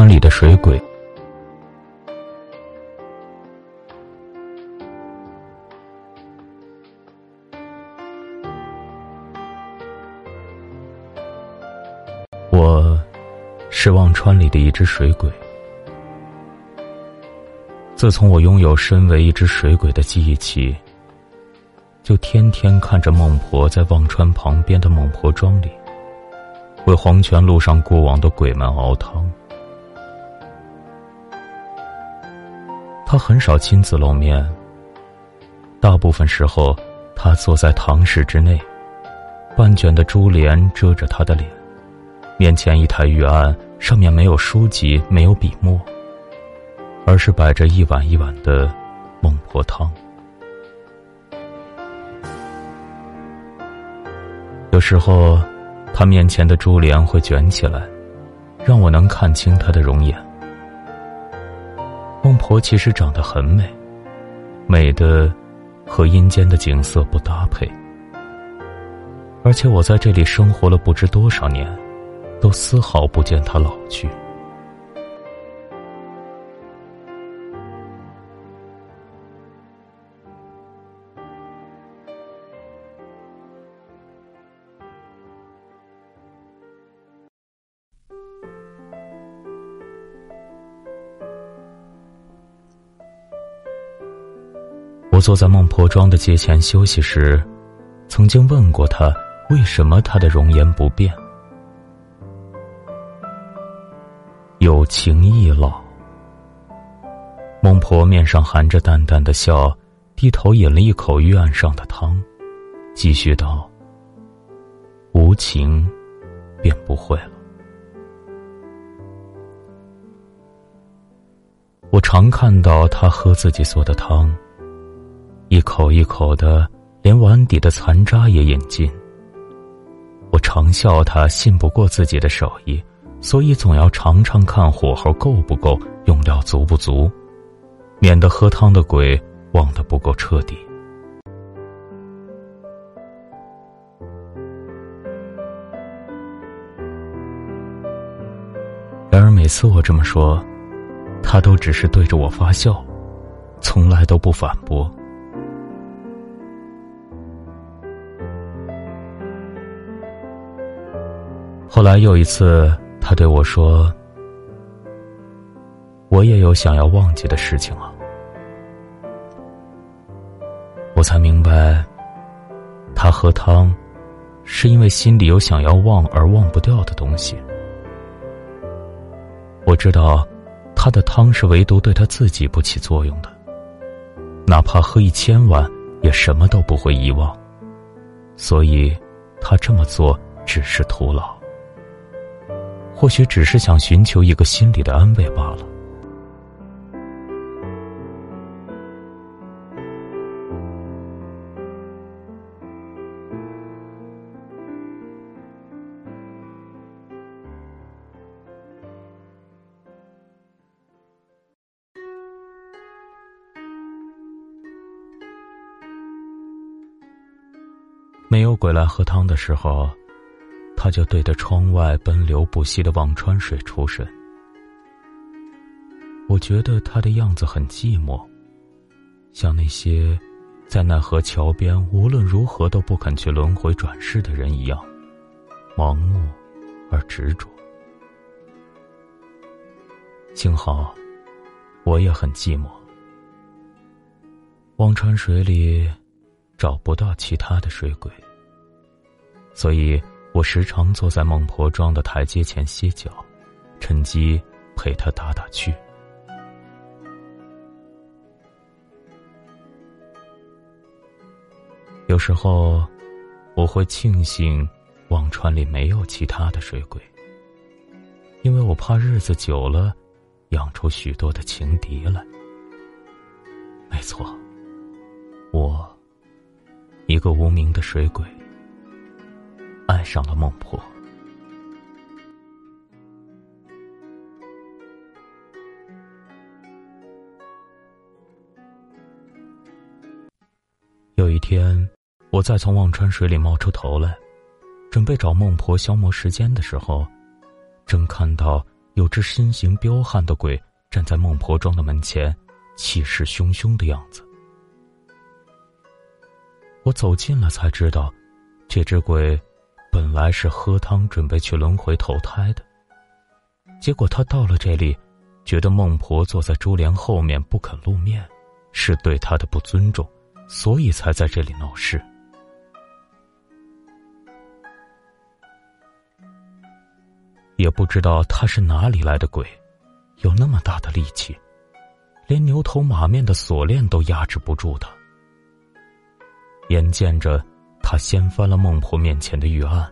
川里的水鬼。我是忘川里的一只水鬼。自从我拥有身为一只水鬼的记忆起，就天天看着孟婆在忘川旁边的孟婆庄里，为黄泉路上过往的鬼们熬汤。他很少亲自露面，大部分时候他坐在堂室之内，半卷的珠帘遮着他的脸，面前一台玉案，上面没有书籍，没有笔墨。而是摆着一碗一碗的孟婆汤。有时候，他面前的珠帘会卷起来，让我能看清他的容颜。孟婆其实长得很美，美的和阴间的景色不搭配。而且我在这里生活了不知多少年，都丝毫不见她老去。坐在孟婆庄的街前休息时，曾经问过他，为什么他的容颜不变？有情易老。孟婆面上含着淡淡的笑，低头饮了一口玉案上的汤，继续道：“无情，便不会了。”我常看到他喝自己做的汤。一口一口的，连碗底的残渣也饮尽。我常笑他信不过自己的手艺，所以总要尝尝看火候够不够，用料足不足，免得喝汤的鬼忘得不够彻底。然而每次我这么说，他都只是对着我发笑，从来都不反驳。后来有一次，他对我说：“我也有想要忘记的事情啊。”我才明白，他喝汤，是因为心里有想要忘而忘不掉的东西。我知道，他的汤是唯独对他自己不起作用的，哪怕喝一千碗，也什么都不会遗忘。所以，他这么做只是徒劳。或许只是想寻求一个心理的安慰罢了。没有鬼来喝汤的时候。他就对着窗外奔流不息的忘川水出神。我觉得他的样子很寂寞，像那些在奈何桥边无论如何都不肯去轮回转世的人一样，盲目而执着。幸好，我也很寂寞。忘川水里找不到其他的水鬼，所以。我时常坐在孟婆庄的台阶前歇脚，趁机陪她打打趣。有时候，我会庆幸忘川里没有其他的水鬼，因为我怕日子久了，养出许多的情敌来。没错，我，一个无名的水鬼。爱上了孟婆。有一天，我再从忘川水里冒出头来，准备找孟婆消磨时间的时候，正看到有只身形彪悍的鬼站在孟婆庄的门前，气势汹汹的样子。我走近了才知道，这只鬼本来是喝汤准备去轮回投胎的。结果他到了这里，觉得孟婆坐在珠帘后面不肯露面，是对他的不尊重，所以才在这里闹事。也不知道他是哪里来的鬼，有那么大的力气，连牛头马面的锁链都压制不住他。眼见着他掀翻了孟婆面前的玉案，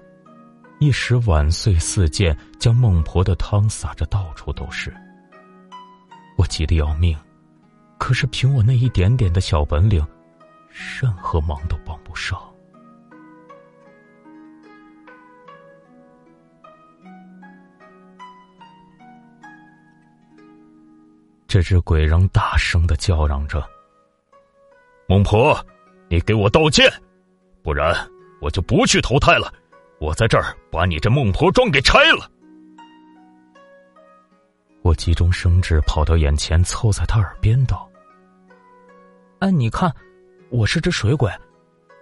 一时碗碎四溅，将孟婆的汤洒着到处都是。我急得要命，可是凭我那一点点的小本领，任何忙都帮不上。这只鬼仍大声的叫嚷着：“孟婆，你给我道歉，不然我就不去投胎了。我在这儿把你这孟婆庄给拆了。”我急中生智，跑到眼前，凑在他耳边道：“哎，你看，我是只水鬼，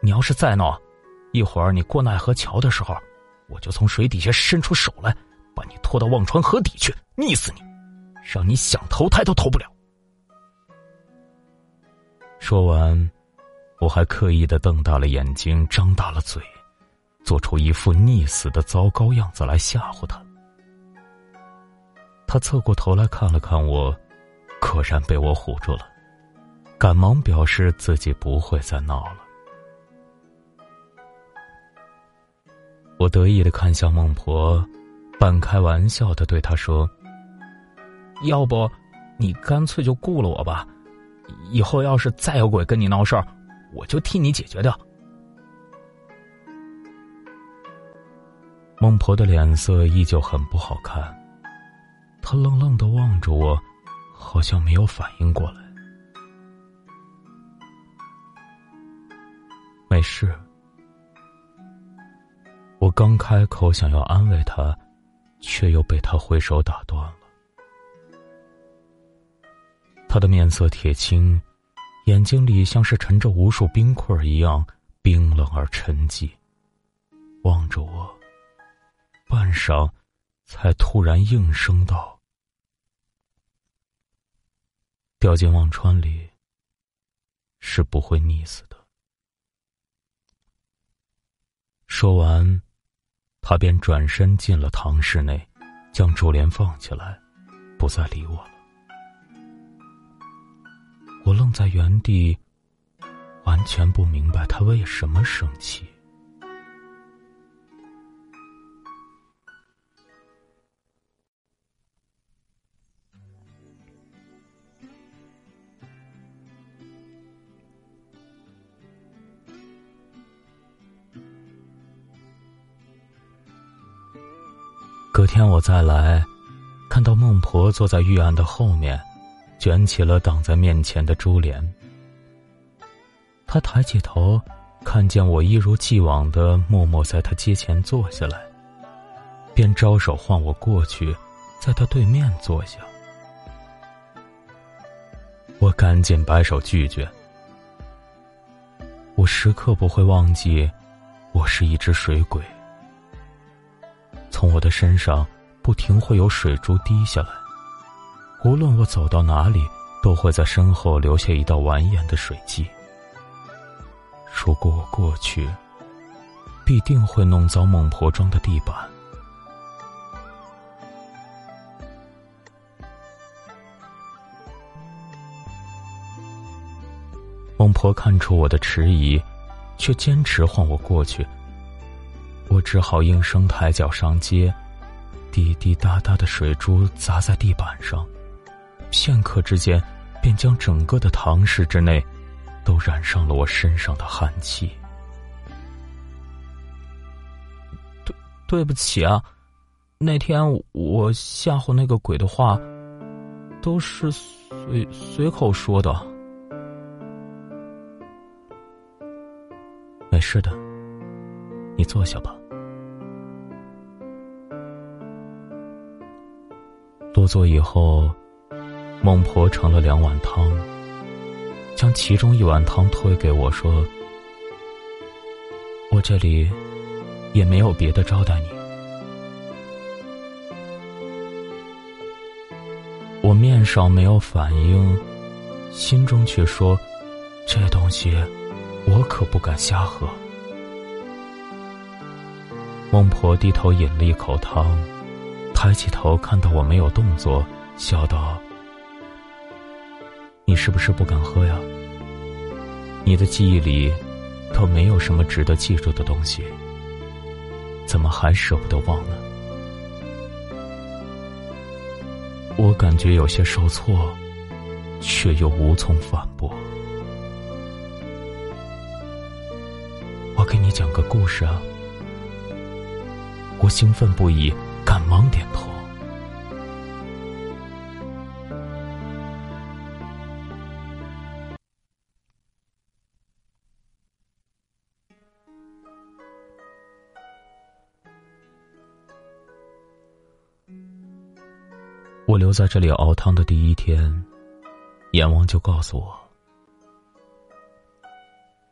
你要是再闹，一会儿你过奈何桥的时候，我就从水底下伸出手来，把你拖到忘川河底去，溺死你。”让你想投胎都投不了。说完，我还刻意的瞪大了眼睛，张大了嘴，做出一副溺死的糟糕样子来吓唬他。他侧过头来看了看我，果然被我唬住了，赶忙表示自己不会再闹了。我得意的看向孟婆，半开玩笑的对她说。要不，你干脆就雇了我吧。以后要是再有鬼跟你闹事儿，我就替你解决掉。孟婆的脸色依旧很不好看，她愣愣的望着我，好像没有反应过来。没事，我刚开口想要安慰她，却又被她挥手打断了。她的面色铁青，眼睛里像是沉着无数冰块一样冰冷而沉寂，望着我，半晌，才突然应声道：“掉进忘川里，是不会溺死的。”说完，他便转身进了堂室内，将珠帘放起来，不再理我了。我愣在原地，完全不明白他为什么生气。隔天我再来，看到孟婆坐在玉案的后面。卷起了挡在面前的珠帘，他抬起头，看见我一如既往的默默在他阶前坐下来，便招手唤我过去，在他对面坐下。我赶紧摆手拒绝。我时刻不会忘记，我是一只水鬼，从我的身上不停会有水珠滴下来。无论我走到哪里，都会在身后留下一道蜿蜒的水迹。如果我过去，必定会弄脏孟婆庄的地板。孟婆看出我的迟疑，却坚持唤我过去。我只好应声抬脚上街，滴滴答答的水珠砸在地板上。片刻之间，便将整个的堂室之内，都染上了我身上的寒气。对，对不起啊，那天我吓唬那个鬼的话，都是随随口说的。没事的，你坐下吧。落座以后，孟婆盛了两碗汤，将其中一碗汤推给我说：“我这里也没有别的招待你。”我面上没有反应，心中却说：“这东西我可不敢瞎喝。”孟婆低头饮了一口汤，抬起头看到我没有动作，笑道：“你是不是不敢喝呀？你的记忆里都没有什么值得记住的东西，怎么还舍不得忘呢？”我感觉有些受挫，却又无从反驳。我给你讲个故事啊！我兴奋不已，赶忙点头。我留在这里熬汤的第一天，阎王就告诉我，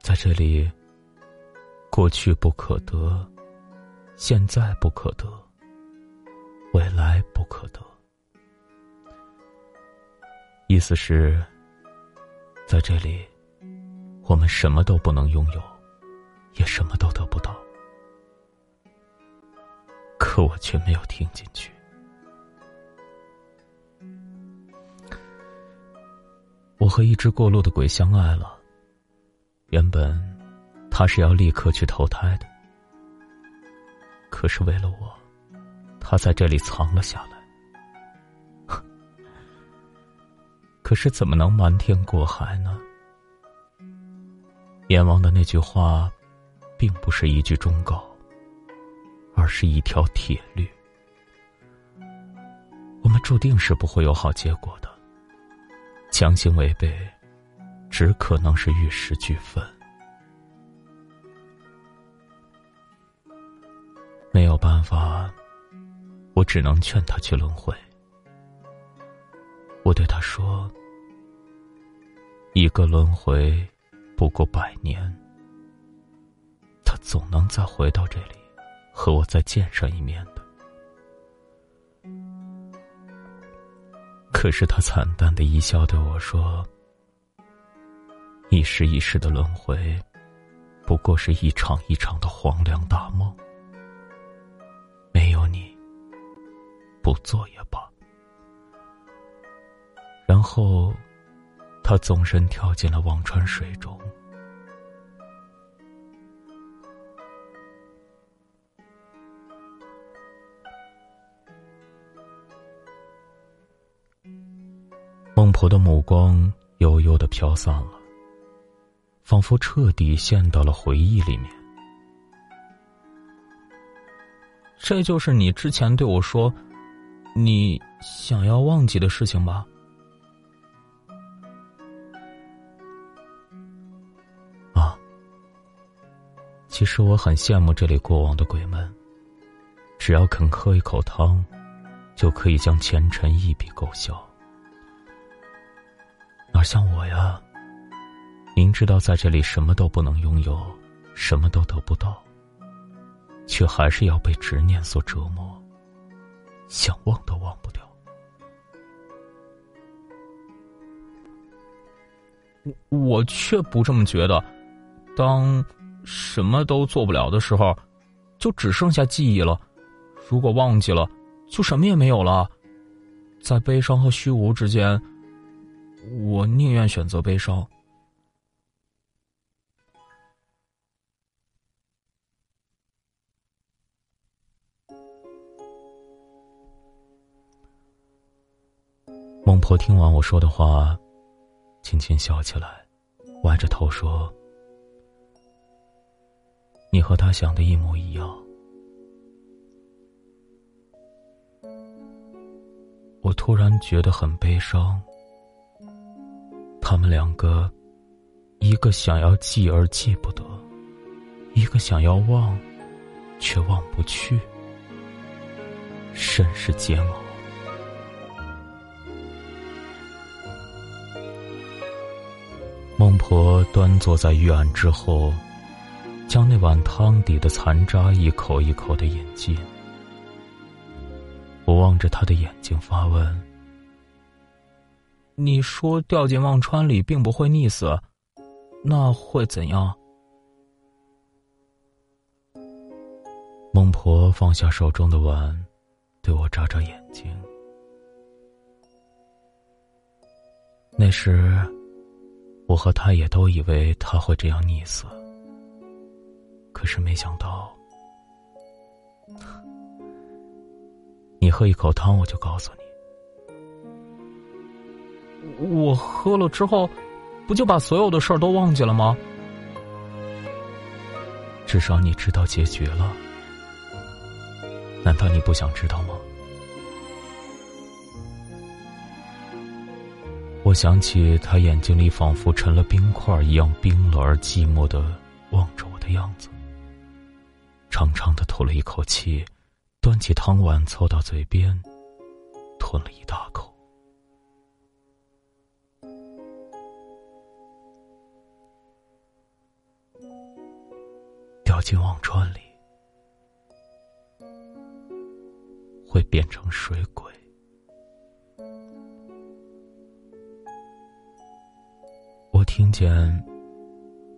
在这里，过去不可得，现在不可得，未来不可得。意思是，在这里，我们什么都不能拥有，也什么都得不到。可我却没有听进去。我和一只过路的鬼相爱了。原本，他是要立刻去投胎的，可是为了我，他在这里藏了下来。可是怎么能瞒天过海呢？阎王的那句话，并不是一句忠告，而是一条铁律。我们注定是不会有好结果的。强行违背，只可能是玉石俱焚。没有办法，我只能劝他去轮回。我对他说：“一个轮回不过百年，他总能再回到这里，和我再见上一面的。”可是他惨淡的一笑，对我说：“一世一世的轮回，不过是一场一场的黄粱大梦。没有你，不做也罢。”然后，他纵身跳进了忘川水中。婆的目光悠悠的飘散了，仿佛彻底陷到了回忆里面。这就是你之前对我说，你想要忘记的事情吧？啊，其实我很羡慕这里过往的鬼们，只要肯喝一口汤，就可以将前尘一笔勾销。哪像我呀，明知道在这里什么都不能拥有，什么都得不到，却还是要被执念所折磨，想忘都忘不掉。我我却不这么觉得，当什么都做不了的时候，就只剩下记忆了。如果忘记了，就什么也没有了，在悲伤和虚无之间。我宁愿选择悲伤。孟婆听完我说的话，轻轻笑起来，歪着头说：“你和他想的一模一样。”我突然觉得很悲伤。他们两个，一个想要记而记不得，一个想要忘却忘不去。甚是煎熬。孟婆端坐在玉案之后，将那碗汤底的残渣一口一口的饮尽。我望着他的眼睛发问。你说掉进忘川里并不会溺死，那会怎样？”孟婆放下手中的碗，对我眨眨眼睛。那时。我和他也都以为他会这样溺死，可是没想到，你喝一口汤，我就告诉你。我喝了之后，不就把所有的事儿都忘记了吗？至少你知道结局了，难道你不想知道吗？我想起他眼睛里仿佛沉了冰块一样冰冷而寂寞的望着我的样子，长长的吐了一口气，端起汤碗凑到嘴边，吞了一大口，进忘川里会变成水鬼。我听见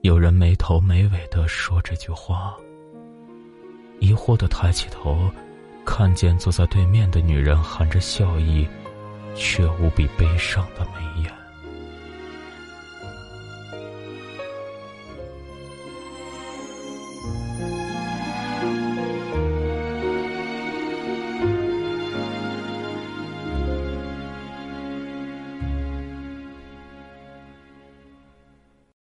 有人没头没尾的说这句话，疑惑的抬起头，看见坐在对面的女人含着笑意，却无比悲伤的眉眼。